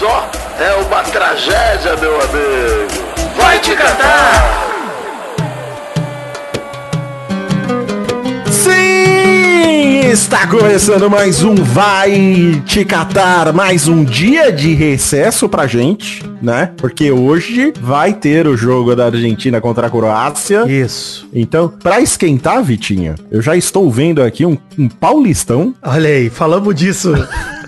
só, é uma tragédia, meu amigo. Vai te catar! Sim! Está começando mais um Vai Te Catar, mais um dia de recesso pra gente, né? Porque hoje vai ter o jogo da Argentina contra a Croácia. Isso. Então, pra esquentar, Vitinho, eu já estou vendo aqui um, um paulistão. Olha aí, falamos disso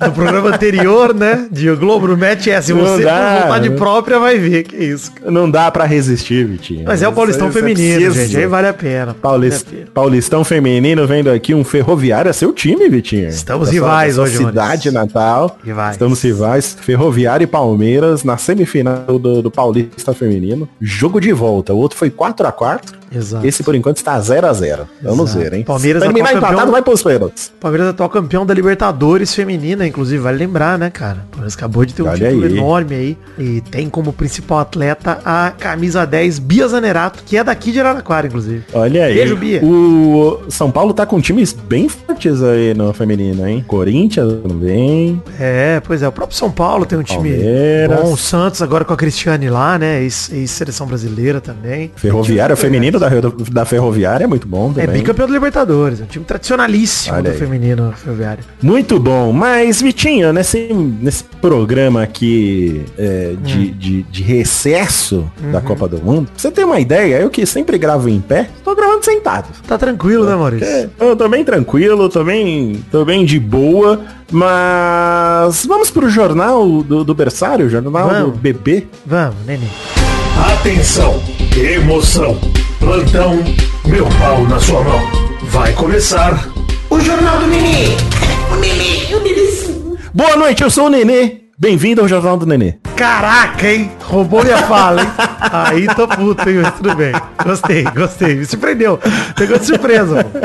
no programa anterior, né? De o Globo no Match é se Não você dá, por vontade né? própria vai ver que isso. Não dá pra resistir, Vitinho. Mas é o Paulistão Isso- isso feminino, preciso. gente. Aí vale a pena. Paulis- Vale a pena. Paulistão feminino vendo aqui um ferroviário, é seu time, Vitinho. Estamos sua- rivais hoje, Cidade Maurício. Natal. Rivais. Estamos rivais. Ferroviário e Palmeiras na semifinal do, do Paulista feminino. Jogo de volta. O outro foi 4 a 4 Exato. Esse por enquanto está 0 a 0 Vamos ver, hein? Palmeiras Terminar atual empatado campeão. vai pros pênaltis. Palmeiras é atual campeão da Libertadores feminina, inclusive, vale lembrar, né, cara? O Palmeiras acabou de ter um Olha título aí. enorme aí. E tem como principal atleta a camisa 10, Bia Zanerato, que é daqui de Araraquara, inclusive. Olha aí. Beijo, Bia. O São Paulo tá com times bem fortes aí no feminino, hein? Corinthians também. É, pois é, o próprio São Paulo tem um time Palmeiras. bom, o Santos agora com a Cristiane lá, né, ex- ex-seleção brasileira também. Ferroviário, o feminino da, da Ferroviária é muito bom É também. bicampeão da Libertadores, é um time tradicionalíssimo Olha do aí. feminino ferroviário. Muito bom. Mas, Vitinho, nesse, nesse programa aqui é, de, Hum. de, de recesso da Uhum. Copa do Mundo, você ter uma ideia, eu que sempre gravo em pé, tô gravando sentado. Tá tranquilo, né, Maurício? É, eu tô bem tranquilo, tô bem, tô bem de boa, mas vamos pro jornal do, do berçário, jornal do Vamos. bebê. Vamos, neném. Atenção, emoção, plantão, meu pau na sua mão. Vai começar o Jornal do Nenê. O Nenê, o Nenê. Boa noite, eu sou o Nenê. Bem-vindo ao Jornal do Nenê. Caraca, hein? Roubou minha fala, hein? Aí tô puto, hein? Mas tudo bem. Gostei, gostei. Me surpreendeu. Pegou de surpresa, pô.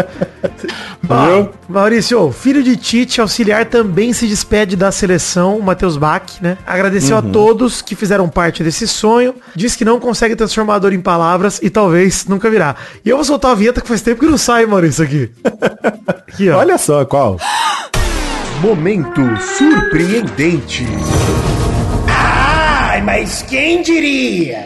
Viu? Maurício, filho de Tite, auxiliar também se despede da seleção, o Matheus Bach, né? Agradeceu Uhum. a todos que fizeram parte desse sonho, diz que não consegue transformar a dor em palavras e talvez nunca virá. E eu vou soltar a vinheta que faz tempo que não sai, Maurício, aqui. Aqui, ó. Olha só qual. Momento surpreendente. Ai, mas quem diria?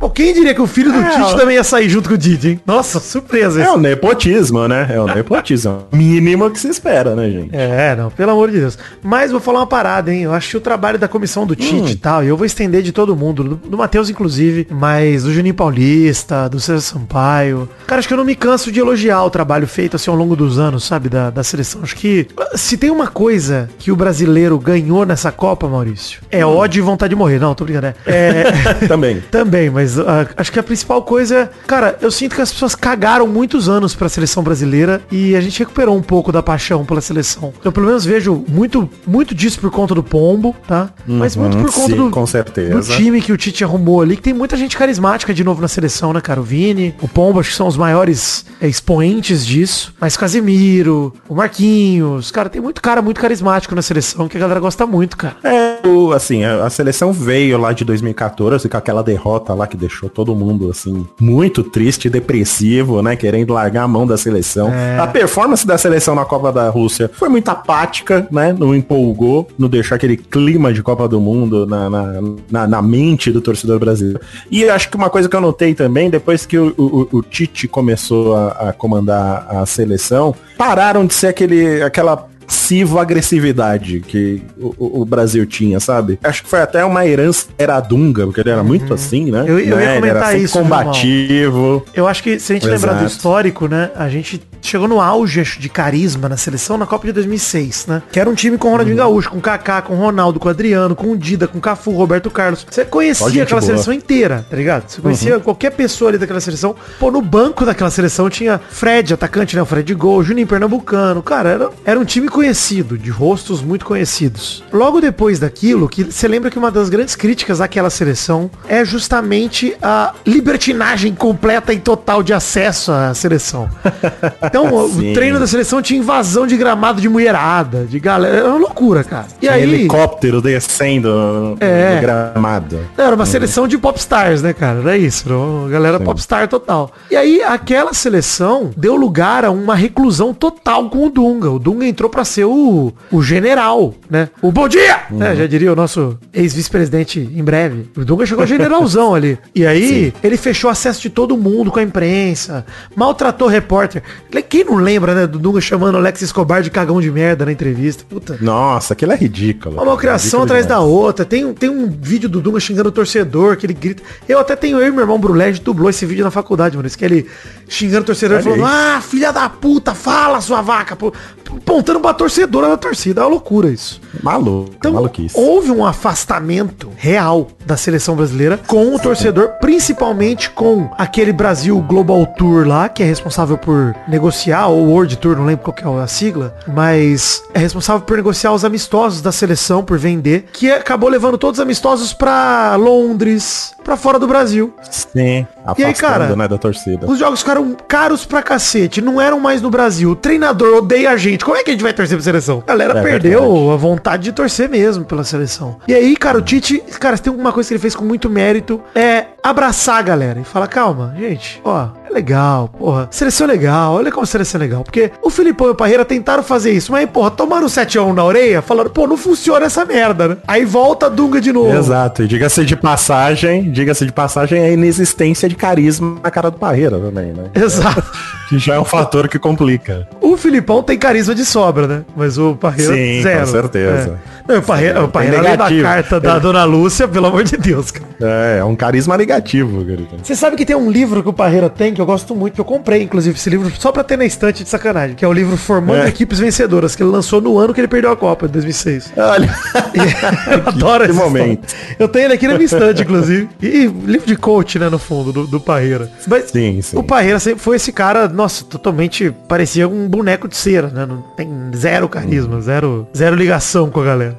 Pô, quem diria que o filho do É, Tite ó. também ia sair junto com o Tite, hein? Nossa, surpresa É isso. o nepotismo, né? É o nepotismo. Mínimo que se espera, né, gente? É, não, pelo amor de Deus. Mas vou falar uma parada, hein? Eu acho que o trabalho da comissão do Tite e tal, e eu vou estender de todo mundo, do, do Matheus inclusive, mas do Juninho Paulista, do César Sampaio. Cara, acho que eu não me canso de elogiar o trabalho feito assim ao longo dos anos, sabe, da, da seleção. Acho que se tem uma coisa que o brasileiro ganhou nessa Copa, Maurício, é ódio e vontade de morrer. Não, tô brincando. É, é- Também. também, mas ah, acho que a principal coisa é, cara, eu sinto que as pessoas cagaram muitos anos pra seleção brasileira e a gente recuperou um pouco da paixão pela seleção. Eu pelo menos vejo muito, muito disso por conta do Pombo, tá? Mas muito por conta Uhum, sim, do, com certeza. do time que o Tite arrumou ali, que tem muita gente carismática de novo na seleção, né, cara? O Vini, o Pombo, acho que são os maiores é, expoentes disso. Mas Casemiro, o Marquinhos, cara, tem muito cara muito carismático na seleção que a galera gosta muito, cara. É, o- assim, a, a seleção veio lá de 2014 com aquela derrota lá que deixou todo mundo, assim, muito triste, depressivo, né? Querendo largar a mão da seleção. É. A performance da seleção na Copa da Rússia foi muito apática, né? Não empolgou, não deixou aquele clima de Copa do Mundo na, na, na- na mente do torcedor brasileiro. E eu acho que uma coisa que eu notei também, depois que o, o- o Tite começou a, a comandar a seleção, pararam de ser aquele, aquela passiva agressividade que o, o- Brasil tinha, sabe? Acho que foi até uma herança era Dunga, porque ele era muito assim, né? Uhum. Eu- eu ia Né? Ele comentar era isso, combativo. Eu acho que se a gente lembrar do Exato. histórico, né, a gente chegou no auge acho, de carisma na seleção na Copa de 2006, né? Que era um time com o Ronaldinho Uhum. Gaúcho, com Kaká, com Ronaldo, com Adriano, com o Dida, com Cafu, Roberto Carlos. Você conhecia aquela boa. Uhum. seleção inteira, tá ligado? Você conhecia qualquer pessoa ali daquela seleção. Pô, no banco daquela seleção tinha Fred, atacante, né? O Fred de gol, Juninho Pernambucano. Cara, era, era um time conhecido, de rostos muito conhecidos. Logo depois daquilo, que você lembra que uma das grandes críticas àquela seleção é justamente a libertinagem completa e total de acesso à seleção. Então, o Sim. treino da seleção tinha invasão de gramado de mulherada, de galera. Era uma loucura, cara. E Tinha aí. helicóptero descendo É. no gramado. Era uma seleção de popstars, né, cara? Era isso, era uma galera popstar total. E aí, aquela seleção deu lugar a uma reclusão total com o Dunga. O Dunga entrou pra ser o, o general, né? O bom dia! né? Já diria o nosso ex-vice-presidente em breve. O Dunga chegou generalzão ali. E aí, ele fechou acesso de todo mundo com a imprensa, maltratou o repórter. Quem não lembra, né, do Dunga chamando Alex Escobar de cagão de merda na entrevista? Puta. Nossa, aquilo é ridículo. Uma Ridículo atrás da demais. outra. Tem, um- tem um vídeo do Dunga xingando o torcedor, que ele grita. Eu até tenho eu e meu irmão Brulé, a gente dublou esse vídeo na faculdade, mano. Isso que ele xingando o torcedor Olha falando, aí. ah, filha da puta, fala sua vaca. pô, Apontando pra torcedora da torcida. É uma loucura isso. Maluco, Então, maluquice. houve um afastamento real da seleção brasileira com o torcedor, principalmente com aquele Brasil Global Tour lá, que é responsável por negociar, ou World Tour, não lembro qual que é a sigla, mas é responsável por negociar os amistosos da seleção, por vender, que acabou levando todos os amistosos pra Londres, pra fora do Brasil. Sim, E aí, cara, né, da torcida. Os jogos ficaram caros pra cacete, não eram mais no Brasil. O treinador odeia a gente. Como é que a gente vai torcer pra seleção? A galera É perdeu verdade. a vontade de torcer mesmo pela seleção. E aí, cara, o Tite, cara, tem uma coisa que ele fez com muito mérito, é abraçar a galera e falar, calma, gente, ó, é legal, porra. Seleção é legal, olha como a seleção é legal. Porque o Filipão e o Parreira tentaram fazer isso, mas, porra, tomaram 7x1 na orelha, falaram, pô, não funciona essa merda, né? Aí volta a Dunga de novo. Exato, e diga-se de passagem, diga-se de passagem, a inexistência de carisma na cara do Parreira também, né? Exato. Que já é um fator que complica. O Filipão tem carisma de sobra, né? Mas o Parreira, Sim, zero. com certeza. É. O Parreira, o Parreira além da negativo. carta da Ele- Dona Lúcia, pelo amor de Deus, cara. É, é um carisma negativo, querido. Você sabe que tem um livro que o Parreira tem, que eu gosto muito, que eu comprei, inclusive, esse livro, só pra ter na estante de sacanagem, que é o livro Formando É. Equipes Vencedoras, que ele lançou no ano que ele perdeu a Copa, de 2006. Olha, eu adoro essa momento. história. Eu tenho ele aqui na minha estante, inclusive. E livro de coach, né, no fundo, do, do Parreira. Mas Sim, sim. o Parreira sempre foi esse cara, nossa, totalmente parecia um boneco de cera, né? Não tem zero carisma, zero, zero ligação com a galera.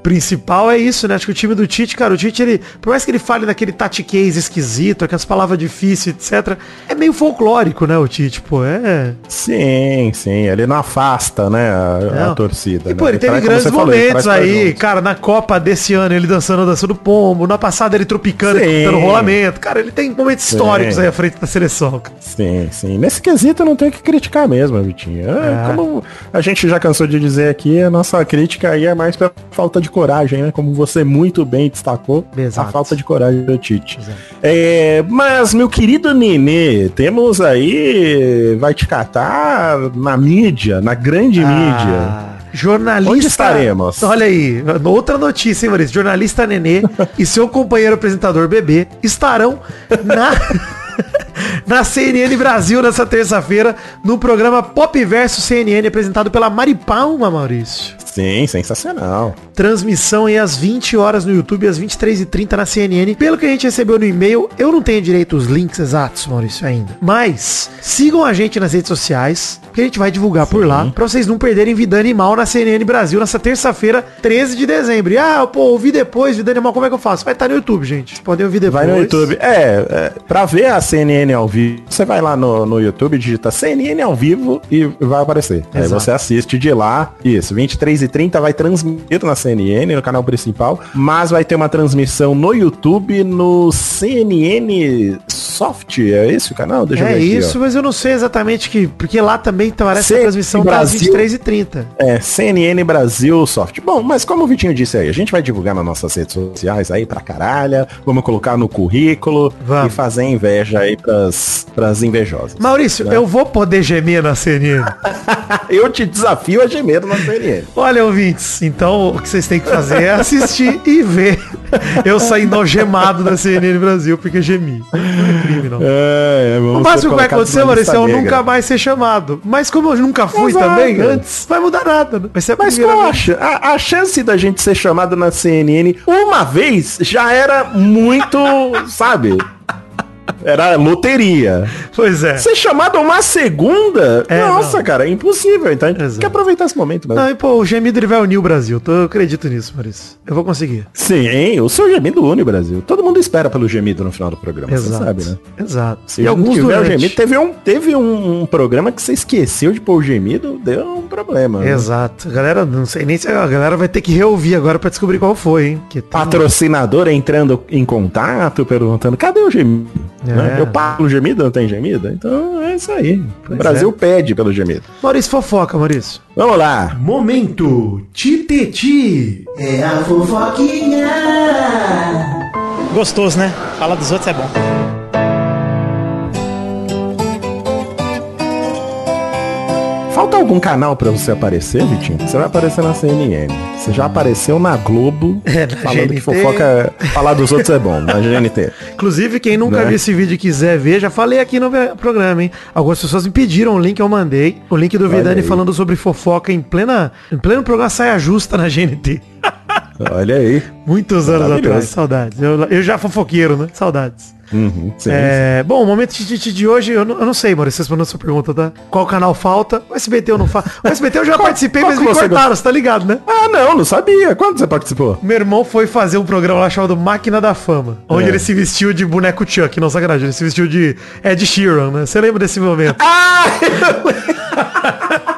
Principal é isso, né? Acho que o time do Tite, cara, o Tite, ele, por mais que ele fale naquele tatiquês esquisito, aquelas palavras difíceis, etc, é meio folclórico, né, o Tite, pô, é... sim, sim, ele não afasta, né, a, a torcida. E, né? pô, ele teve grandes falou, momentos pra aí, cara, na Copa desse ano, ele dançando a dança do pombo, na passada ele tropicando e dando rolamento. Cara, ele tem momentos históricos Sim. aí à frente da seleção. cara. Sim, sim. Nesse quesito eu não tenho que criticar mesmo, Vitinho. É, É. Como a gente já cansou de dizer aqui, a nossa crítica aí é mais pela falta de coragem, né? Como você muito bem destacou, Exato. a falta de coragem do Tite. É, mas, meu querido Nenê, temos aí, vai te catar na mídia, na grande mídia. Ah, Jornalista. Onde estaremos? Olha aí, outra notícia, hein, Maurício? Jornalista Nenê e seu companheiro apresentador Bebê estarão na. Na CNN Brasil nessa terça-feira, no programa Pop Verso CNN, apresentado pela Mari Palma, Maurício. Sim, sensacional. Transmissão aí às 20 horas no YouTube, às 23h30 na CNN. Pelo que a gente recebeu no e-mail, eu não tenho direito os links exatos, Maurício, ainda. Mas sigam a gente nas redes sociais, que a gente vai divulgar por lá, pra vocês não perderem Vida Animal na CNN Brasil nessa terça-feira, 13 de dezembro. E, ah, pô, ouvi depois, Vida Animal, como é que eu faço? Vai estar no YouTube, gente. Podem ouvir depois. Vai no YouTube. É, é, pra ver a CNN ao vivo, você vai lá no, no YouTube, digita CNN ao vivo e vai aparecer. Aí Exato. você assiste de lá. Isso, 23 e 30 vai transmitir na CNN, no canal principal. Mas vai ter uma transmissão no YouTube, no CNN Soft. É esse o canal? Deixa eu É aqui, isso, mas eu não sei exatamente que. Porque lá também parece que a transmissão tá Brasil. 23h30. É, CNN Brasil Soft. Bom, mas como o Vitinho disse aí, a gente vai divulgar nas nossas redes sociais aí pra caralho. Vamos colocar no currículo Vamos. e fazer inveja aí pras, pras invejosas. Maurício, Né? eu vou poder gemer na CNN. Eu te desafio a gemer na CNN. Olha, ouvintes, então o que vocês têm que fazer é assistir e ver eu saindo algemado da CNN Brasil, porque gemi. Não é crime, não. É, O máximo que vai acontecer, Maurício, é eu nunca mais ser chamado. Mas como eu nunca fui Exato. também antes, vai mudar nada. Né? Vai ser Mas qual a, a, a chance da gente ser chamado na CNN uma vez já era muito, sabe? Era loteria. Pois é. Ser chamado uma segunda? É, nossa, não. cara, é impossível. Então a gente Exato. tem que aproveitar esse momento mesmo. Não, e pô, o gemido ele vai unir o Brasil. Eu acredito nisso, Maurício. Eu vou conseguir. Sim, o seu gemido une o Brasil. Todo mundo espera pelo gemido no final do programa, Exato. você sabe, né? Exato. Se e alguns tiver o durante. gemido, teve um, teve um, um programa que você esqueceu de pôr o gemido, deu um problema. né? Exato. Galera, não sei nem se a galera vai ter que reouvir agora pra descobrir qual foi, hein? Que tá- Patrocinador entrando em contato, perguntando, cadê o gemido? É. Né? Eu pago o gemido, não tem gemido? Então é isso aí. Pois o Brasil é. pede pelo gemido. Maurício fofoca, Maurício. Vamos lá. Momento Titeti. É a fofoquinha. Gostoso, né? Falar dos outros é bom. Algum canal pra você aparecer, Vitinho? Você vai aparecer na CNN. Você já apareceu na Globo, É, na falando GNT. que fofoca, falar dos outros é bom, na GNT. Inclusive, quem nunca Né? viu esse vídeo e quiser ver, já falei aqui no programa, hein? Algumas pessoas me pediram o link, eu mandei. O link do Vidani falando sobre fofoca em plena em pleno programa Saia Justa na GNT. Olha aí. Muitos anos atrás, saudades. Eu, eu já fofoqueiro, né? Saudades. Uhum, sim. É, bom, o momento de, de- de hoje, eu não, eu não sei, Maurício, respondendo a sua pergunta, tá? Qual canal falta? O SBT eu não faço. O SBT eu já Qual- participei, qual mas me você cortaram, você tá ligado, né? Ah, não, não sabia. Quando você participou? Meu irmão foi fazer um programa lá chamado Máquina da Fama, onde É. ele se vestiu de boneco Chuck, não sacanagem, ele se vestiu de Ed Sheeran, né? Você lembra desse momento? Ah, eu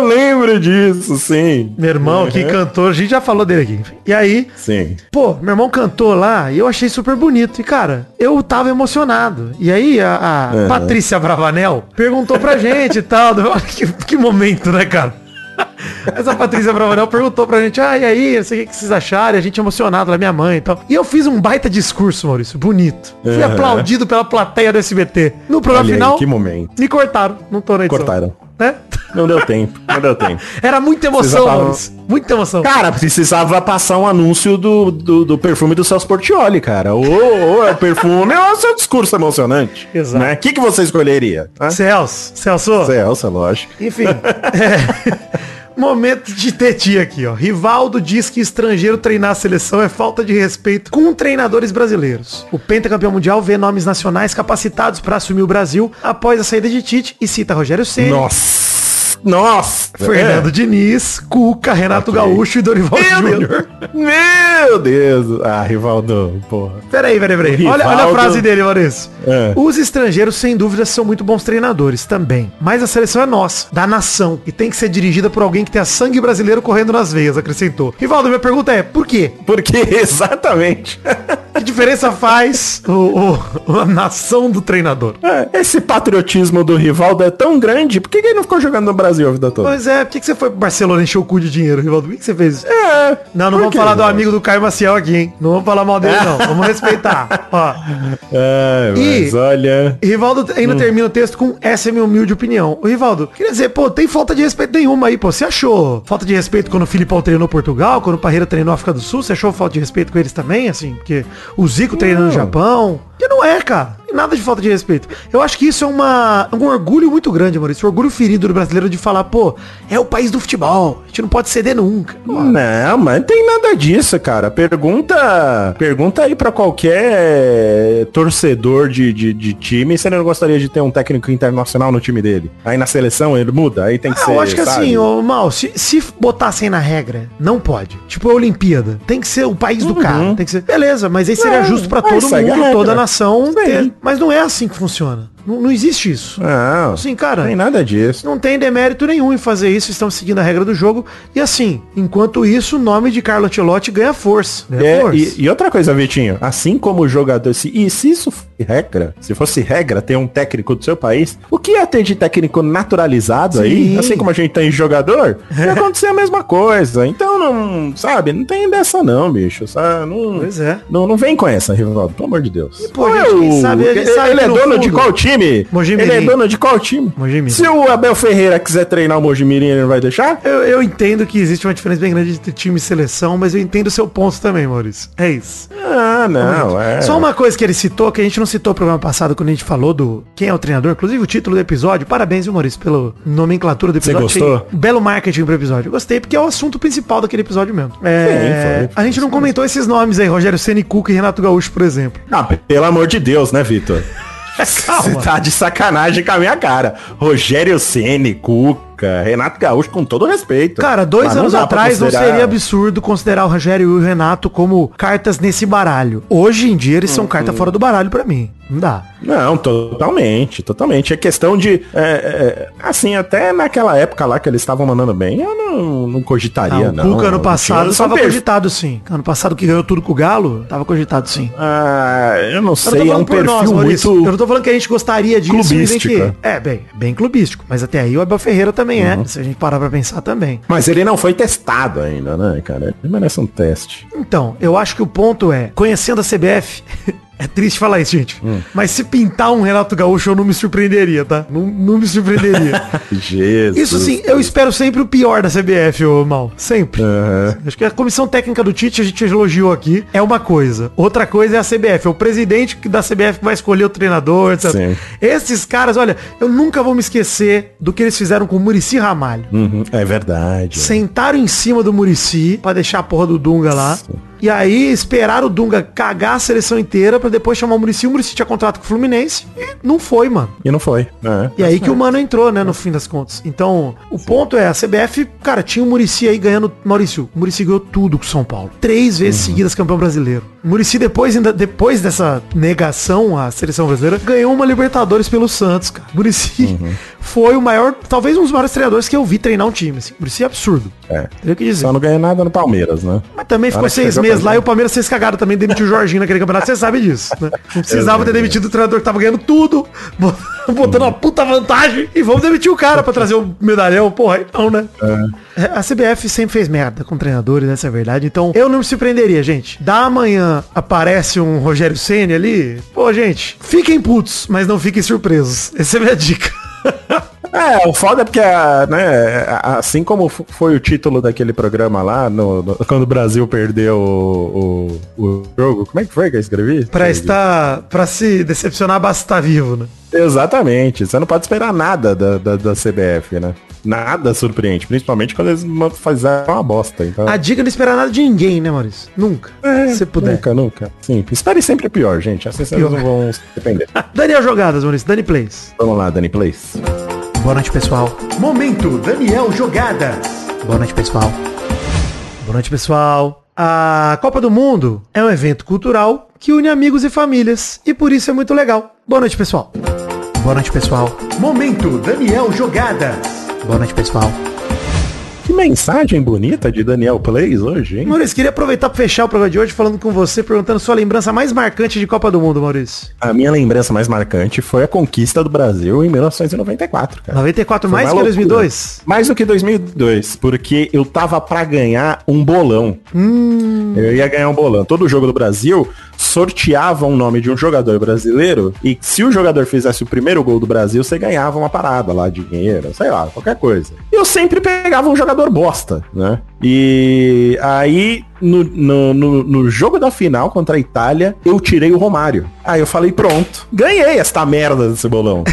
lembro disso, sim. Meu irmão, que cantor, a gente já falou dele aqui. E aí, Sim. pô, meu irmão cantou lá e eu achei super bonito. E, cara, eu tava emocionado. E aí, a, a Uhum. Patrícia Bravanel perguntou pra gente e tal. Que, que momento, né, cara? Essa Patrícia Bravanel perguntou pra gente, ah, e aí, não sei o que vocês acharam, e a gente emocionado, é minha mãe e tal. E eu fiz um baita discurso, Maurício, bonito. Fui Uhum. aplaudido pela plateia do SBT. No programa Olha aí, final, que momento. me cortaram, não tô na edição. Cortaram. Né? Não deu tempo, não deu tempo. Era muita emoção. Muita emoção. Cara, precisava passar um anúncio do, do, do perfume do Celso Portioli, cara. Ou, ou é o perfume ou é o seu discurso emocionante. Exato. Né? O que, que você escolheria? Hã? Celso, Celso. Celso, lógico. Enfim. é, Momento de teti aqui, ó. Rivaldo diz que estrangeiro treinar a seleção é falta de respeito com treinadores brasileiros. O pentacampeão mundial vê nomes nacionais capacitados para assumir o Brasil após a saída de Tite e cita Rogério Ceni, Nossa! Nossa! Fernando Diniz, Cuca, Renato Ok. Gaúcho e Dorival Júnior. Meu Deus! Ah, Rivaldo, porra. Peraí, peraí, peraí. Olha, olha a Rivaldo- frase dele, Maurício. É. Os estrangeiros, sem dúvida, são muito bons treinadores também. Mas a seleção é nossa, da nação. E tem que ser dirigida por alguém que tenha sangue brasileiro correndo nas veias, acrescentou. Rivaldo, minha pergunta é, por quê? Porque, exatamente. Que diferença faz o, o- a nação do treinador? É, Esse patriotismo do Rivaldo é tão grande, por que ele não ficou jogando no Brasil a vida toda? Pois é, por que, que você foi pro Barcelona e encheu o cu de dinheiro, Rivaldo? Por que, que você fez isso? É. Não, não vamos falar do amigo do Caio Maciel aqui, hein? Não vamos falar mal dele, não. Vamos respeitar. Ó. É, mas E- olha... Rivaldo ainda termina o texto com essa é minha humilde opinião. O Rivaldo, queria dizer, pô, tem falta de respeito nenhuma aí, pô. Você achou falta de respeito quando o Filipão treinou Portugal, quando o Parreira treinou África do Sul? Você achou falta de respeito com eles também, assim? Porque o Zico treinando no. Japão. Que não é, cara. Nada de falta de respeito. Eu acho que isso é uma, um orgulho muito grande, Maurício. Um orgulho ferido do brasileiro de falar, pô, é o país do futebol. A gente não pode ceder nunca. Não, mas não tem nada disso, cara. Pergunta, pergunta aí pra qualquer torcedor de, de, de time se ele não gostaria de ter um técnico internacional no time dele. Aí na seleção ele muda, aí tem que Ah, ser. eu acho que sabe? assim, ô Mal, se, se botassem na regra, não pode. Tipo a Olimpíada. Tem que ser o país do cara. Tem que ser. Beleza, mas aí seria justo pra aí todo mundo, toda a nação. Ter. Mas não é assim que funciona. Não, não existe isso. Não, Assim, cara. tem nada disso. Não tem demérito nenhum em fazer isso, estão seguindo a regra do jogo. E assim, enquanto isso, o nome de Carlo Ancelotti ganha força. Ganha É, força. e, e outra coisa, Vitinho, assim como o jogador, se, e se isso fosse regra, se fosse regra ter um técnico do seu país, o que ia ter de técnico naturalizado aí, Sim. assim como a gente tem jogador, ia acontecer a mesma coisa. Então não, sabe, não tem dessa não, bicho, sabe? Não, Pois é. Não, não vem com essa, Rivaldo, pelo amor de Deus. pô, Qual gente, é sabe- gente ele sabe ele é no dono de fundo- qual time, time? Mojimirim. Ele é dono de qual time? Mojimirim. Se o Abel Ferreira quiser treinar o Mojimirim, ele não vai deixar? Eu, eu entendo que existe uma diferença bem grande entre time e seleção, mas eu entendo o seu ponto também, Maurício. É isso. Ah, não, é. Só uma coisa que ele citou, que a gente não citou no programa passado, quando a gente falou do quem é o treinador, inclusive o título do episódio. Parabéns, viu, Maurício, pela nomenclatura do Você episódio. gostou? Achei Belo marketing pro episódio. Gostei, porque é o assunto principal daquele episódio mesmo. É, Sim, foi. a gente não comentou esses nomes aí, Rogério Ceni Cuca e Renato Gaúcho, por exemplo. Ah, pelo amor de Deus, né, Vitor? Você tá de sacanagem com a minha cara. Rogério Ceni, Cuca, Renato Gaúcho, com todo respeito. Cara, dois Mas não anos pra atrás não considerar- seria absurdo considerar o Rogério e o Renato como cartas nesse baralho. Hoje em dia eles são carta fora do baralho pra mim. Não dá. Não, totalmente, totalmente. É questão de. é, é, assim, até naquela época lá que eles estavam mandando bem, eu não, não cogitaria, Ah, não. o Cuca ano passado Tinha- são tava perfis- cogitado sim. Ano passado que ganhou tudo com o Galo, tava cogitado sim. Ah, eu não Eu sei, não tô é um perfil nós, muito. Eu não tô falando que a gente gostaria disso. clubístico, nem é. que... É, bem, bem clubístico. Mas até aí o Abel Ferreira também Uhum. é. Se a gente parar pra pensar também. Mas ele não foi testado ainda, né, cara? Ele merece um teste. Então, eu acho que o ponto é, conhecendo a CBF, é triste falar isso, gente. Hum. Mas se pintar um Renato Gaúcho, eu não me surpreenderia, tá? Não, não me surpreenderia. Jesus. Isso sim, eu espero sempre o pior da CBF, ô Mal. Sempre. Aham. Acho que a comissão técnica do Tite, a gente elogiou aqui, é uma coisa. Outra coisa é a CBF, é o presidente da CBF que vai escolher o treinador, etc. Sim. Esses caras, olha, eu nunca vou me esquecer do que eles fizeram com o Murici Ramalho. Uhum, É verdade. Sentaram em cima do Murici pra deixar a porra do Dunga lá. E aí esperaram o Dunga cagar a seleção inteira pra depois chamar o Murici. O Murici tinha contrato com o Fluminense e não foi, mano. E não foi. É. E aí que o Mano entrou, né, no fim das contas. Então, o ponto é, a CBF, cara, tinha o Murici aí ganhando. Maurício, o Murici ganhou tudo com o São Paulo. Três vezes seguidas campeão brasileiro. O Murici, depois, ainda, depois dessa negação à seleção brasileira, ganhou uma Libertadores pelo Santos, cara. O Murici foi o maior, talvez um dos maiores treinadores que eu vi treinar um time. Assim. O Murici é absurdo. É. Teria que dizer. Só não ganhou nada no Palmeiras, né? Mas também ficou seis meses lá e o Palmeiras fez cagada também, demitiu o Jorginho naquele campeonato, você sabe disso, né? Não precisava ter demitido o treinador que tava ganhando tudo, botando uma puta vantagem, e vamos demitir o cara pra trazer o medalhão, porra, não, né? É, A CBF sempre fez merda com treinadores, essa é a verdade, então eu não me surpreenderia, gente. Da amanhã aparece um Rogério Senna ali, pô, gente, fiquem putos, mas não fiquem surpresos. Essa é a minha dica. É, o foda é porque, né, assim como foi o título daquele programa lá, no, no- quando o Brasil perdeu o, o, o jogo, como é que foi que eu escrevi? Pra estar, pra se decepcionar, basta estar vivo, né? Exatamente, você não pode esperar nada da, da, da CBF, né? Nada surpreende, principalmente quando eles fizeram uma bosta, então... A dica é não esperar nada de ninguém, né, Maurício? Nunca. se puder. Nunca, nunca. Sim, espere sempre pior, gente, assim vocês não vão se depender. Daniel Jogadas, Maurício. Dani Plays. Vamos lá, Dani Place. Boa noite, pessoal. Momento Daniel Jogadas. Boa noite, pessoal. Boa noite, pessoal. A Copa do Mundo é um evento cultural que une amigos e famílias e por isso é muito legal. Boa noite, pessoal. Boa noite, pessoal. Momento Daniel Jogadas. Boa noite, pessoal. Que mensagem bonita de Daniel Plays hoje, hein? Maurício, queria aproveitar para fechar o programa de hoje falando com você, perguntando sua lembrança mais marcante de Copa do Mundo, Maurício. A minha lembrança mais marcante foi a conquista do Brasil em 1994, cara. 94 Foi mais que loucura. 2002? Mais do que 2002, porque eu tava pra ganhar um bolão. Hum. Eu ia ganhar um bolão. Todo jogo do Brasil sorteava um nome de um jogador brasileiro e se o jogador fizesse o primeiro gol do Brasil, você ganhava uma parada lá, dinheiro, sei lá, qualquer coisa. E eu sempre pegava um jogador bosta, né? E aí, no, no, no, no jogo da final contra a Itália, eu tirei o Romário. Aí eu falei, pronto, ganhei esta merda desse bolão.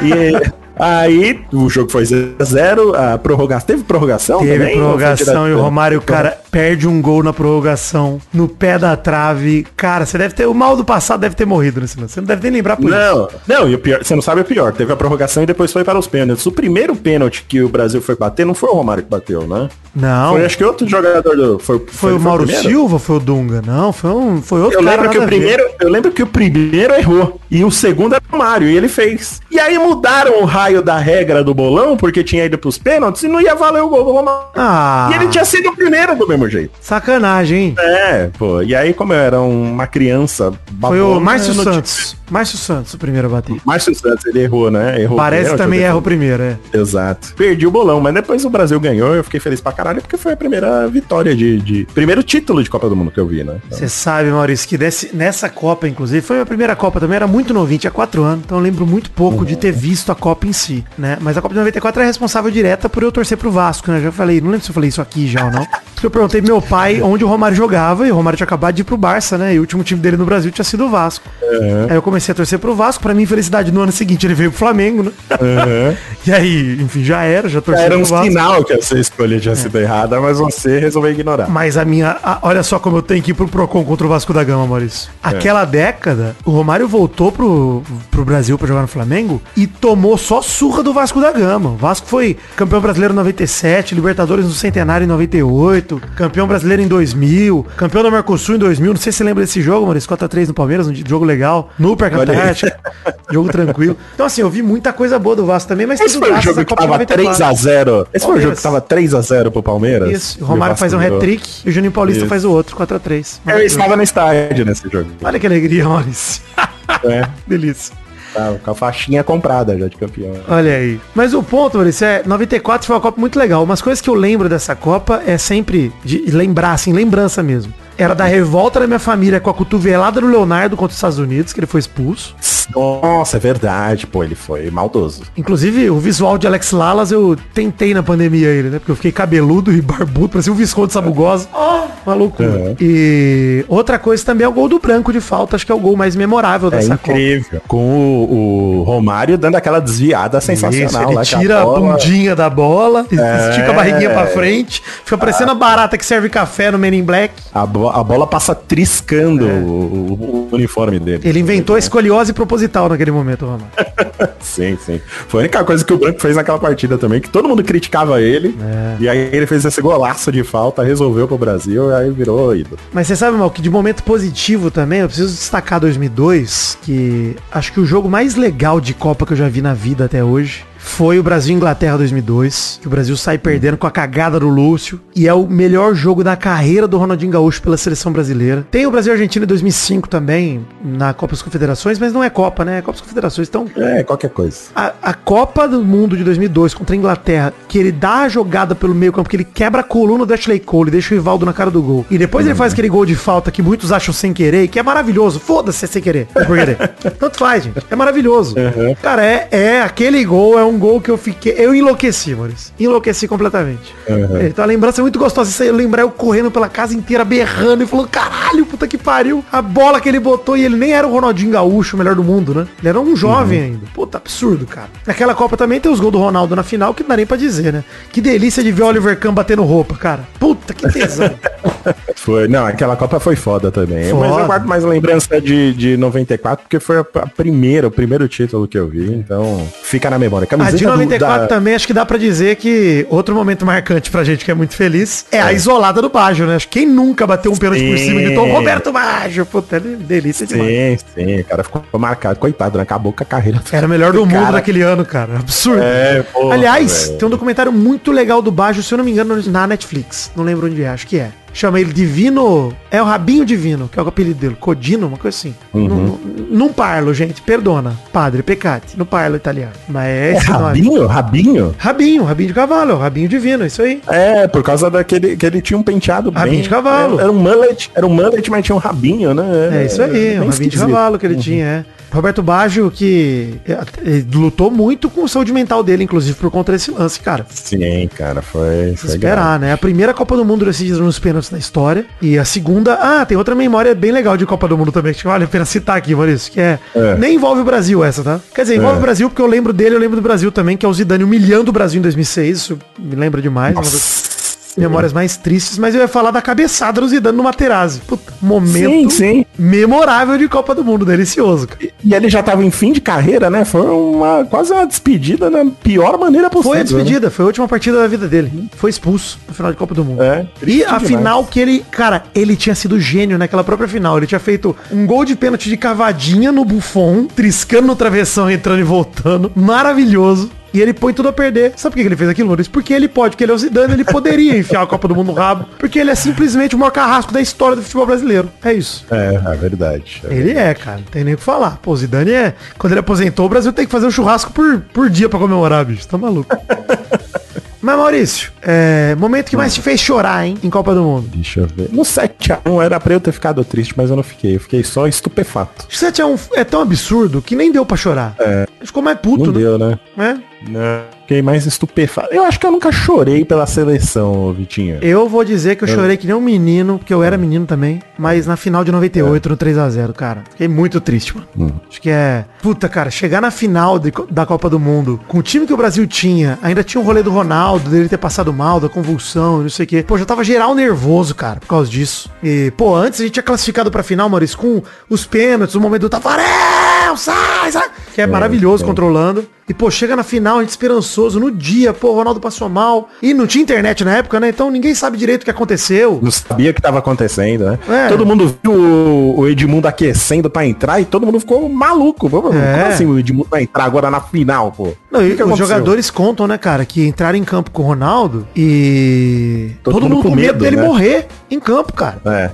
e... Aí o jogo foi 0x0, a prorrogação. Teve prorrogação? Teve também? Prorrogação e o? Romário, cara, perde um gol na prorrogação, no pé da trave. Cara, você deve ter. O mal do passado deve ter morrido nesse lance. Você não deve nem lembrar por isso. Não, não, e o pior, você não sabe o pior. Teve a prorrogação e depois foi para os pênaltis. O primeiro pênalti que o Brasil foi bater não foi o Romário que bateu, né? Não. Foi acho que outro jogador do. Foi, Foi, o Mauro primeiro? Silva, foi o Dunga? Não, foi um, foi outro Eu cara lembro que o primeiro, eu lembro que o primeiro errou e o segundo era o Mário e ele fez. E aí mudaram o raio da regra do bolão porque tinha ido pros pênaltis e não ia valer o gol do Romário. Ah. E ele tinha sido o primeiro do mesmo mesmo jeito. Sacanagem, hein? É, pô. E aí, como eu era uma criança Foi o babona, Márcio Santos. Márcio Santos o primeiro a bater. Márcio Santos, ele errou, né? Errou Parece o pênalti, também erra o primeiro, é. Exato. Perdi o bolão, mas depois o Brasil ganhou, eu fiquei feliz pra caralho, porque foi a primeira vitória de, de- Primeiro título de Copa do Mundo que eu vi, né? Então, Você sabe, Maurício, que desse- nessa Copa, inclusive, foi a primeira Copa também, era muito novinho, tinha 4 anos, então eu lembro muito pouco de ter visto a Copa em si, né? Mas a Copa de 94 é responsável direta por eu torcer pro Vasco, né? Já falei, não lembro se eu falei isso aqui já ou não. Porque eu perguntei pro meu pai onde o Romário jogava, e o Romário tinha acabado de ir pro Barça, né? E o último time dele no Brasil tinha sido o Vasco. Aí eu comecei a torcer pro Vasco, pra mim, felicidade, no ano seguinte ele veio pro Flamengo, né? Aham. E aí, enfim, já era, já torci Era um sinal que a sua escolha tinha sido errada, mas você resolveu ignorar. Mas a minha. a- olha só como eu tenho que ir pro Procon contra o Vasco da Gama, Maurício. Aquela década, o Romário voltou pro, pro Brasil pra jogar no Flamengo e tomou só surra do Vasco da Gama. O Vasco foi campeão brasileiro em 97, Libertadores no Centenário em 98, campeão brasileiro em 2000, campeão da Mercosul em 2000. Não sei se você lembra desse jogo, Maurício. 4x3 no Palmeiras, um jogo legal. No Parque aí. Antártico. jogo tranquilo. Então, assim, eu vi muita coisa boa do Vasco também, mas Esse foi o jogo que tava 94. 3x0. Esse foi o jogo que tava 3x0 pro Palmeiras. Isso, o Romário Vasco faz um hat-trick e o Juninho Paulista Isso. faz o outro, 4x3. Eu estava no estádio nesse jogo. Olha que alegria, Maurício. É, Delícia. Tava com a faixinha comprada já de campeão. Olha aí. Mas o ponto, Maurício, é 94 foi uma Copa muito legal. Umas coisas que eu lembro dessa Copa é sempre de lembrar, assim, lembrança mesmo. Era da revolta da minha família com a cotovelada do Leonardo contra os Estados Unidos, que ele foi expulso. Nossa, é verdade, pô, ele foi maldoso. Inclusive, o visual de Alex Lalas eu tentei na pandemia ele, né? Porque eu fiquei cabeludo e barbudo, parecia um Visconde Sabugosa. Uma loucura. Uhum. E outra coisa também é o gol do branco de falta, acho que é o gol mais memorável É dessa Copa. incrível. Com o, o Romário dando aquela desviada sensacional. Isso, ele lá, tira a, bola- bundinha da bola, É. estica a barriguinha pra frente, fica parecendo a barata que serve café no Men in Black. A, a bola passa triscando o, o- o uniforme dele. É. Ele inventou a escoliose proposital naquele momento, Romário. Sim, sim. Foi a única coisa que o Branco fez naquela partida também, que todo mundo criticava ele. É. E aí ele fez esse golaço de falta, resolveu pro Brasil e aí virou ídolo. Mas você sabe, mal, que de momento positivo também, eu preciso destacar 2002, que acho que o jogo mais legal de Copa que eu já vi na vida até hoje foi o Brasil Inglaterra 2002, que o Brasil sai perdendo com a cagada do Lúcio, e é o melhor jogo da carreira do Ronaldinho Gaúcho pela seleção brasileira. Tem o Brasil Argentina em 2005 também, na Copa das Confederações, mas não é Copa, né? É Copa das Confederações, então É, qualquer coisa. a, a Copa do Mundo de 2002 contra a Inglaterra, que ele dá a jogada pelo meio campo, que ele quebra a coluna do Ashley Cole, deixa o Rivaldo na cara do gol. E depois ele faz aquele gol de falta que muitos acham sem querer, que é maravilhoso. Foda-se é sem querer. É por querer. Tanto faz, gente. É maravilhoso. Cara, é, é aquele gol, é um gol que eu fiquei... Eu enlouqueci, Maurício. Enlouqueci completamente. É, Então a lembrança é muito gostosa. Isso aí, eu lembrar eu correndo pela casa inteira, berrando e falando, caralho, puta que pariu. A bola que ele botou e ele nem era o Ronaldinho Gaúcho, o melhor do mundo, né? Ele era um jovem ainda. Puta, absurdo, cara. Naquela Copa também tem os gols do Ronaldo na final, que não dá nem pra dizer, né? Que delícia de ver o Oliver Kahn batendo roupa, cara. Puta, que tesão. Foi, não, aquela Copa foi foda também. Foda. Mas eu guardo mais lembrança de, de 94, porque foi a, primeira, o primeiro título que eu vi, então fica na memória. Camiseta de do- 94 da- também acho que dá pra dizer que outro momento marcante pra gente que é muito feliz é, a isolada do Baggio, né? Acho que quem nunca bateu um pênalti por Sim. cima de Tom Roberto Baggio. Puta, delícia demais. Sim, sim, o cara ficou marcado. Coitado, né? Acabou com a carreira. Era o melhor do mundo Cara, naquele ano, cara. Absurdo. É, porra, Aliás, velho. tem um documentário muito legal do Baggio, se eu não me engano, na Netflix. Não lembro onde é, acho que é. Chama ele Divino. É o Rabinho Divino, que é o apelido dele. Codino, uma coisa assim. Uhum. Não, não parlo, gente. Perdona. Padre, pecate. Não parlo italiano. Mas é É esse nome. Rabinho? Rabinho? Rabinho, rabinho de cavalo, é rabinho divino, isso aí. É, por causa daquele que ele tinha um penteado Rabinho de cavalo. Era, era um mullet, era um mullet, mas tinha um rabinho, né? É isso aí, bem um rabinho de esquisito. cavalo que ele tinha, é. Roberto Baggio, que é, ele lutou muito com a saúde mental dele, inclusive, por conta desse lance, cara. Sim, cara, foi. Foi esperar, né? A primeira Copa do Mundo decidido nos pênaltis na história. E a segunda. Ah, tem outra memória bem legal de Copa do Mundo também, que vale a pena citar aqui, Maurício. Que é. É. Nem envolve o Brasil essa, tá? Quer dizer, envolve É. o Brasil porque eu lembro dele, eu lembro do Brasil também, que é o Zidane humilhando o Brasil em 2006. Isso me lembra demais. uma das memórias mais tristes. Mas eu ia falar da cabeçada do Zidane no Materazzi. Puta, momento Sim, sim. memorável de Copa do Mundo. Delicioso, cara. E ele já tava em fim de carreira, né? Foi uma quase uma despedida na pior maneira possível. Foi a né? despedida, foi a última partida da vida dele. Foi expulso no final de Copa do Mundo. É, E a demais. final que ele, cara, ele tinha sido gênio naquela própria final. Ele tinha feito um gol de pênalti de cavadinha no Buffon, triscando no travessão, entrando e voltando. Maravilhoso. E ele põe tudo a perder. Sabe por que ele fez aquilo, Maurício? Porque ele pode, porque ele é o Zidane, ele poderia enfiar a Copa do Mundo no rabo, porque ele é simplesmente o maior carrasco da história do futebol brasileiro. É isso. É, é verdade. É Ele é, cara. Não tem nem o que falar. Pô, o Zidane é... Quando ele aposentou, o Brasil tem que fazer um churrasco por, por dia pra comemorar, bicho. Tá maluco. Mas, Maurício, é, momento que mais te fez chorar, hein, em Copa do Mundo. Deixa eu ver. No 7x1 era pra eu ter ficado triste, mas eu não fiquei. Eu fiquei só estupefato. O 7x1 é tão absurdo que nem deu pra chorar. É. Ficou mais puto, Não né? deu, né? É. Não. Fiquei mais estupefato. Eu acho que eu nunca chorei pela seleção, Vitinho. Eu vou dizer que eu chorei que nem um menino, porque eu era menino também, mas na final de 98, no 3x0, cara. Fiquei muito triste, mano. Acho que é. Puta, cara, chegar na final de da Copa do Mundo, com o time que o Brasil tinha, ainda tinha o rolê do Ronaldo, dele ter passado mal, da convulsão, não sei o quê. Pô, já tava geral nervoso, cara, por causa disso. E, pô, antes a gente tinha classificado pra final, Maurício, com os pênaltis, o momento do Tafarel, sai, sai, que é, maravilhoso controlando. E, pô, chega na final, a gente esperançoso, no dia, pô, o Ronaldo passou mal. E não tinha internet na época, né? Então ninguém sabe direito o que aconteceu. Não sabia o que tava acontecendo, né? É. Todo mundo viu o, Edmundo aquecendo pra entrar e todo mundo ficou maluco. Pô, Como É. assim o Edmundo vai entrar agora na final, pô? Não, e que que os aconteceu? jogadores contam, né, cara, que entraram em campo com o Ronaldo e todo, Todo mundo mundo com medo medo, dele né? morrer em campo, cara. É.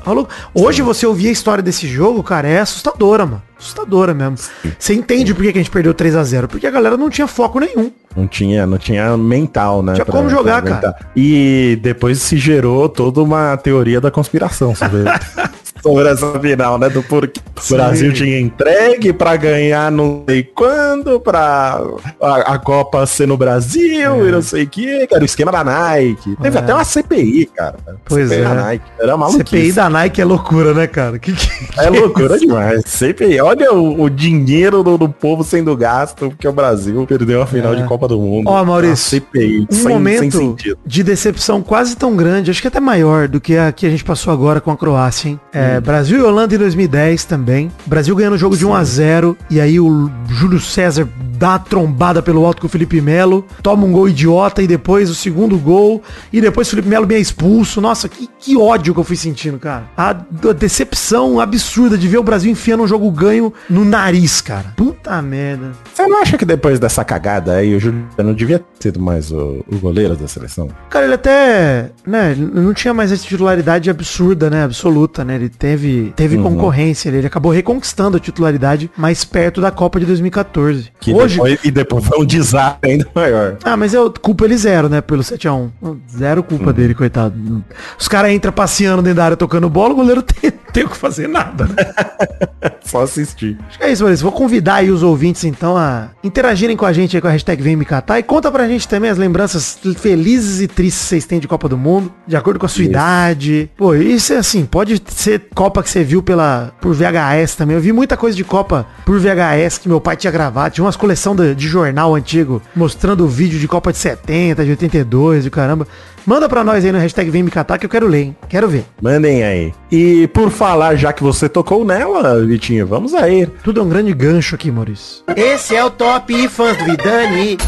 Hoje você ouvir a história desse jogo, cara, é assustadora, mano. Assustadora mesmo. Você entende por que a gente perdeu 3 a 0 Porque a galera não tinha foco nenhum. Não tinha, não tinha mental, né? Tinha como jogar, aguentar. E depois se gerou toda uma teoria da conspiração sobre, sobre essa final, né? Do porquê. O Brasil tinha entregue pra ganhar não sei quando, pra a, a Copa ser no Brasil e não sei o que. Era o esquema da Nike. Teve É. até uma CPI, cara. Pois CPI é. da Nike. Era maluquice. CPI da Nike é loucura, né, cara? Que, que, É loucura demais. Sempre. Olha o, o dinheiro do, do povo sendo gasto porque o Brasil perdeu a final de Copa do Mundo. É. Ó, Maurício, A CPI, um sem, sem momento sentido. de decepção quase tão grande, acho que até maior do que a que a gente passou agora com a Croácia, hein? É, Hum. Brasil e Holanda em 2010 também. Brasil ganhando o jogo de 1 a 0 e aí o Júlio César dá uma trombada pelo alto com o Felipe Melo, toma um gol idiota e depois o segundo gol e depois o Felipe Melo bem expulso. Nossa, que, que ódio que eu fui sentindo, cara. A, a decepção absurda de ver o Brasil enfiando um jogo ganho no nariz, cara. Puta merda. Você não acha que depois dessa cagada aí, o Júlio não devia ter sido mais o, o goleiro da seleção? Cara, ele até, né, não tinha mais essa titularidade absurda, né, absoluta, né? Ele teve, teve Uhum. concorrência, ele, ele acabou reconquistando a titularidade mais perto da Copa de 2014. Que Hoje, depois, e depois foi um desastre ainda maior. ah, mas eu culpa ele zero, né, pelo 7 a 1. Zero culpa Uhum. dele, coitado. Os caras entram passeando dentro da área tocando bola, o goleiro tem, tem o que fazer nada, né? Só assistir. Acho que é isso, Maurício. Vou convidar aí os ouvintes, então, a interagirem com a gente aí com a hashtag Vem Me Catar. E conta pra gente também as lembranças felizes e tristes que vocês têm de Copa do Mundo, de acordo com a sua Isso. idade. Pô, isso é assim, pode ser Copa que você viu pela, por VHS também. Eu vi muita coisa de Copa por VHS que meu pai tinha gravado. Tinha umas coleção de, de jornal antigo mostrando vídeo de Copa de 70, de 82, de caramba. Manda pra nós aí no hashtag Vem Me Catar que eu quero ler, hein? Quero ver. Mandem aí. E por falar, já que você tocou nela, Vitinho, vamos aí. Tudo é um grande gancho aqui, Maurício. Esse é o Top Fãs do Vidani.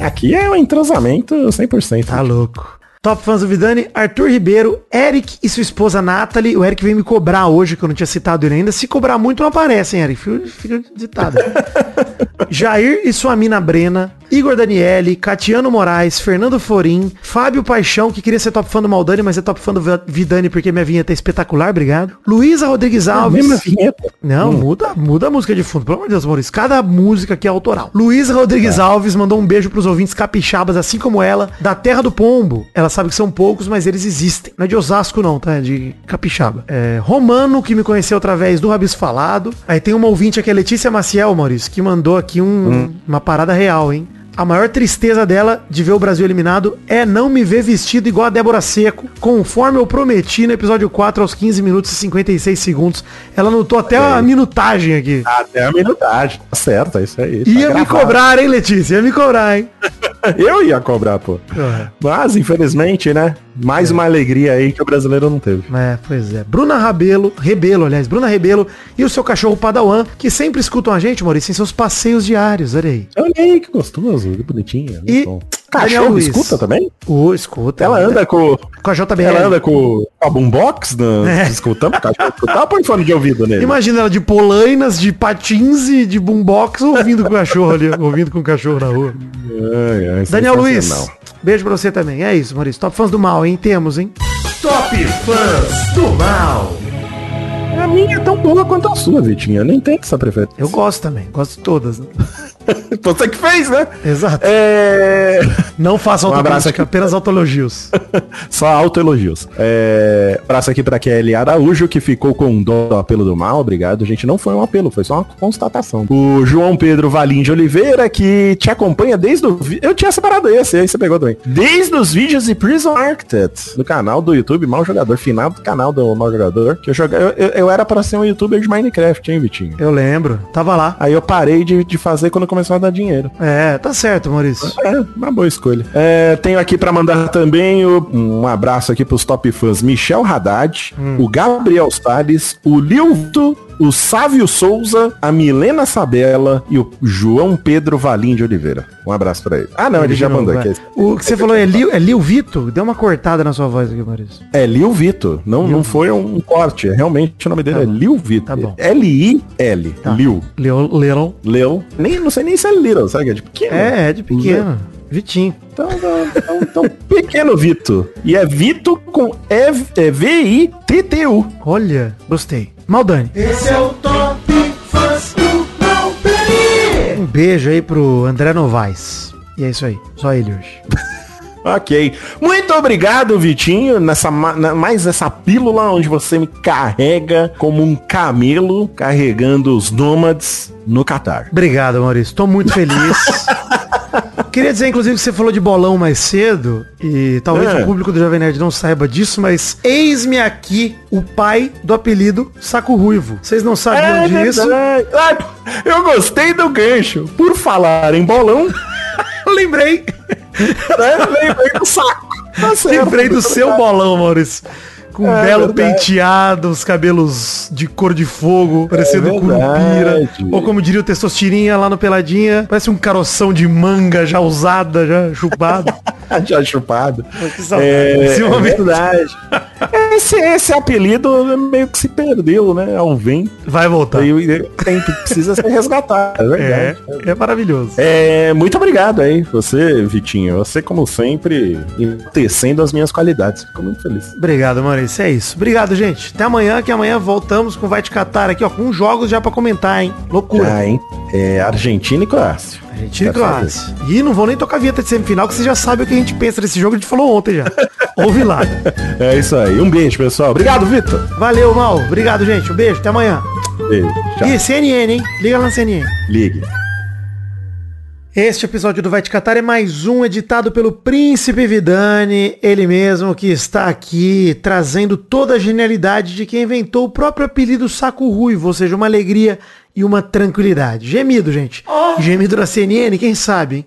Aqui é um entrosamento 100%. Tá louco. Top fãs do Vidani, Arthur Ribeiro, Eric e sua esposa Nathalie. O Eric veio me cobrar hoje, que eu não tinha citado ele ainda. Se cobrar muito, não aparece, hein, Eric? Fica, fica ditado. Jair e sua mina Brena, Igor Daniele, Catiano Moraes, Fernando Forim, Fábio Paixão, que queria ser top fã do Maldani, mas é top fã do Vi- Vidani porque minha vinheta é espetacular, obrigado. Luísa Rodrigues Alves. Mesma vinheta. Não, muda, muda a música de fundo, pelo amor de Deus, Maurício. Cada música aqui é autoral. Luísa Rodrigues Alves mandou um beijo pros ouvintes capixabas, assim como ela, da Terra do Pombo. Ela sabe que são poucos, mas eles existem. Não é de Osasco, não, tá? É de capixaba. É, Romano, que me conheceu através do Rabis Falado. Aí tem uma ouvinte aqui, a Letícia Maciel, Maurício, que mandou aqui um- uma parada real, hein? A maior tristeza dela de ver o Brasil eliminado é não me ver vestido igual a Débora Seco, conforme eu prometi no episódio 4 aos 15 minutos e 56 segundos. Ela anotou até a minutagem aqui. Até a minutagem. Tá certo, é isso aí. tá Ia me gravado. cobrar, hein, Letícia? Ia me cobrar, hein? Eu ia cobrar, pô. Mas, infelizmente, né? Mais uma alegria aí que o brasileiro não teve. É, pois é. Bruna Rabelo, Rebelo, aliás, Bruna Rebelo e o seu cachorro Padawan, que sempre escutam a gente, Maurício, em seus passeios diários, olha aí. Olha aí, que gostoso, que bonitinho. E bom. Cachorro Luiz. escuta também? Ô, escuta. Ela anda com. com a JBL. Ela anda com a boombox no, É. escutando cachorro escutar ou põe fone de ouvido nele? Imagina ela de polainas, de patins e de boombox ouvindo com o cachorro ali, ouvindo com o cachorro na rua. Ai, ai, Daniel Luiz, beijo pra você também. É isso, Maurício. Top fãs do mal, hein? Temos, hein? Top Fãs do Mal. A minha é tão boa quanto a sua, Vitinha. Nem tem essa preferência. Eu gosto também, gosto de todas. né? Você que fez, né? Exato. É... Não faça Um autocrítica, aqui. apenas autoelogios. Só autoelogios. É... Abraço aqui pra Kelly Araújo, que ficou com dó do apelo do mal. Obrigado, gente. Não foi um apelo, foi só uma constatação. O João Pedro Valim de Oliveira, que te acompanha desde o... Eu tinha separado esse, aí você pegou também. Desde os vídeos de Prison Architect, do canal do YouTube Mal Jogador, final do canal do Mal Jogador, que eu jogava... Eu, eu, eu era pra ser um youtuber de Minecraft, hein, Vitinho? Eu lembro, tava lá. Aí eu parei de, de fazer quando começou a dar dinheiro. É, tá certo, Maurício. É, uma boa escolha. É, tenho aqui pra mandar também o- um abraço aqui pros top fãs Michel Haddad, o Gabriel Salles, o Lilto, o Sávio Souza, a Milena Sabela e o João Pedro Valim de Oliveira. Um abraço pra ele. Ah, não, ele, de já mandou aqui. O que você falou é Lil, é Lil Vito? Deu uma cortada na sua voz aqui, Maurício. É Lil Vito. Não, não foi um corte. Realmente o nome dele Tá é. Lil Vito. Tá bom. L-I-L. Tá. Lil. Lil, Little. Lil. Nem, não sei nem se é Little, sabe? É de pequeno. É, é de pequeno. Vitinho. Então, então, então, então, pequeno Vito. E é Vito com E- é V-I-T-T-U. Olha, gostei. Maldani. Esse é o Top Fãs do Mal. Um beijo aí pro André Novaes. E é isso aí. Só ele hoje. Ok. Muito obrigado, Vitinho, nessa na- mais essa pílula onde você me carrega como um camelo carregando os nômades no Catar. Obrigado, Maurício. Tô muito feliz. Queria dizer, inclusive, que você falou de bolão mais cedo, e talvez É. o público do Jovem Nerd não saiba disso, mas eis-me aqui o pai do apelido Saco Ruivo. Vocês não sabiam disso? É. Ai, eu gostei do gancho. Por falar em bolão, Lembrei. né, lembrei do saco. Tá certo, Lembrei do muito seu bolão, Maurício. Com um É belo verdade. penteado, os cabelos de cor de fogo, parecendo um verdade. curupira. Ou como diria o Testosterinha lá no Peladinha, parece um caroção de manga já usada, já chupado. Já chupado. que saudade. É, é verdade. Esse, esse apelido meio que se perdeu, né? Ao vento. Vai voltar. Aí tem, precisa ser resgatado. É É, verdade. é maravilhoso. É, muito obrigado aí, você, Vitinho. Você, como sempre, tecendo as minhas qualidades. Fico muito feliz. Obrigado, Maurício. É isso. Obrigado, gente. Até amanhã, que amanhã voltamos com Vai Te Catar aqui, ó, com jogos já pra comentar, hein? Loucura. Já, hein? É Argentina e Croácia. E Dessa Croácia. E não vou nem tocar a vinheta de semifinal, que você já sabe o que a gente pensa desse jogo, a gente falou ontem já. Ouve lá. É isso aí. Um beijo, pessoal. Obrigado, Vitor. Valeu, Mal. Obrigado, gente. Um beijo. Até amanhã. Beijo. Tchau. E CNN, hein? Liga lá na CNN. Ligue. Este episódio do Vai Te Catar é mais um editado pelo Príncipe Vidani, ele mesmo que está aqui trazendo toda a genialidade de quem inventou o próprio apelido Saco Ruivo, ou seja, uma alegria e uma tranquilidade. Gemido, gente. Gemido da CNN, quem sabe, hein?